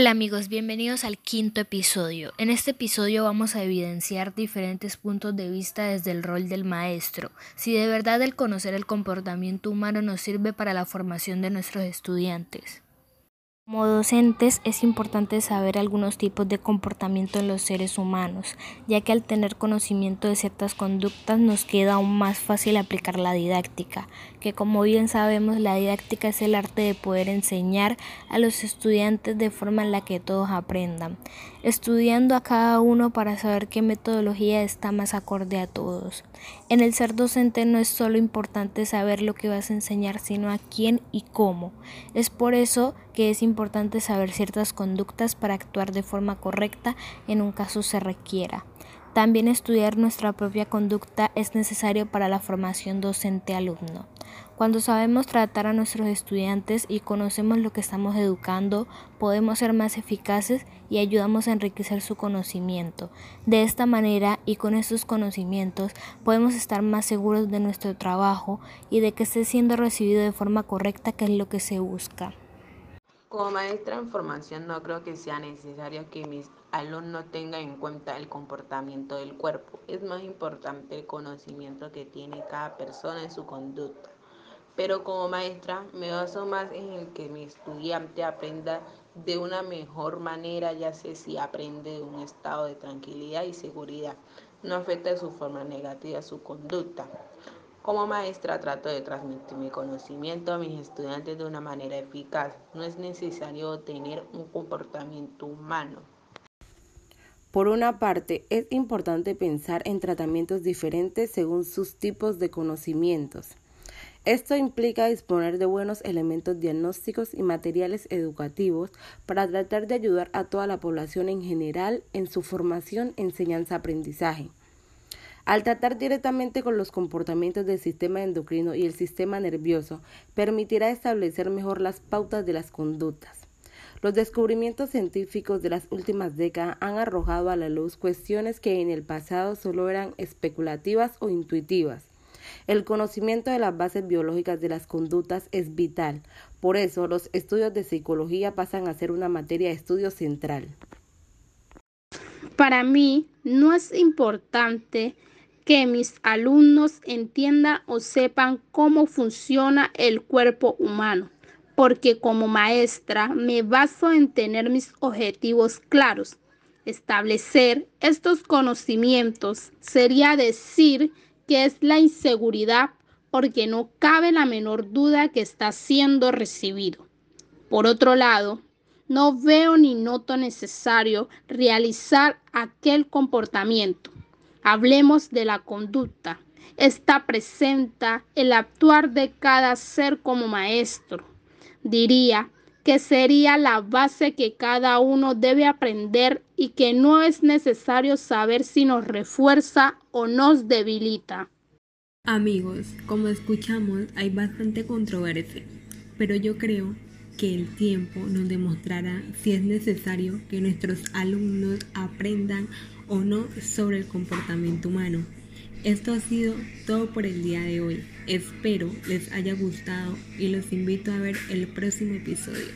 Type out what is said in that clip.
Hola amigos, bienvenidos al quinto episodio. En este episodio vamos a evidenciar diferentes puntos de vista desde el rol del maestro, si de verdad el conocer el comportamiento humano nos sirve para la formación de nuestros estudiantes. Como docentes es importante saber algunos tipos de comportamiento en los seres humanos, ya que al tener conocimiento de ciertas conductas nos queda aún más fácil aplicar la didáctica, que como bien sabemos la didáctica es el arte de poder enseñar a los estudiantes de forma en la que todos aprendan, estudiando a cada uno para saber qué metodología está más acorde a todos. En el ser docente no es solo importante saber lo que vas a enseñar, sino a quién y cómo. Es por eso que es importante saber ciertas conductas para actuar de forma correcta en un caso se requiera. También estudiar nuestra propia conducta es necesario para la formación docente-alumno. Cuando sabemos tratar a nuestros estudiantes y conocemos lo que estamos educando, podemos ser más eficaces y ayudamos a enriquecer su conocimiento. De esta manera y con estos conocimientos podemos estar más seguros de nuestro trabajo y de que esté siendo recibido de forma correcta, que es lo que se busca. Como maestra en formación no creo que sea necesario que mis alumnos tengan en cuenta el comportamiento del cuerpo. Es más importante el conocimiento que tiene cada persona en su conducta. Pero como maestra me baso más en el que mi estudiante aprenda de una mejor manera, ya sé si aprende de un estado de tranquilidad y seguridad. No afecta de su forma negativa su conducta. Como maestra trato de transmitir mi conocimiento a mis estudiantes de una manera eficaz. No es necesario tener un comportamiento humano. Por una parte, es importante pensar en tratamientos diferentes según sus tipos de conocimientos. Esto implica disponer de buenos elementos diagnósticos y materiales educativos para tratar de ayudar a toda la población en general en su formación, enseñanza, aprendizaje. Al tratar directamente con los comportamientos del sistema endocrino y el sistema nervioso, permitirá establecer mejor las pautas de las conductas. Los descubrimientos científicos de las últimas décadas han arrojado a la luz cuestiones que en el pasado solo eran especulativas o intuitivas. El conocimiento de las bases biológicas de las conductas es vital, por eso los estudios de psicología pasan a ser una materia de estudio central. Para mí no es importante que mis alumnos entiendan o sepan cómo funciona el cuerpo humano, porque como maestra me baso en tener mis objetivos claros. Establecer estos conocimientos sería decir que es la inseguridad porque no cabe la menor duda que está siendo recibido. Por otro lado, no veo ni noto necesario realizar aquel comportamiento Hablemos de la conducta. Esta presenta el actuar de cada ser como maestro. Diría que sería la base que cada uno debe aprender y que no es necesario saber si nos refuerza o nos debilita. Amigos, como escuchamos, hay bastante controversia, pero yo creo que el tiempo nos demostrará si es necesario que nuestros alumnos aprendan o no sobre el comportamiento humano. Esto ha sido todo por el día de hoy. Espero les haya gustado y los invito a ver el próximo episodio.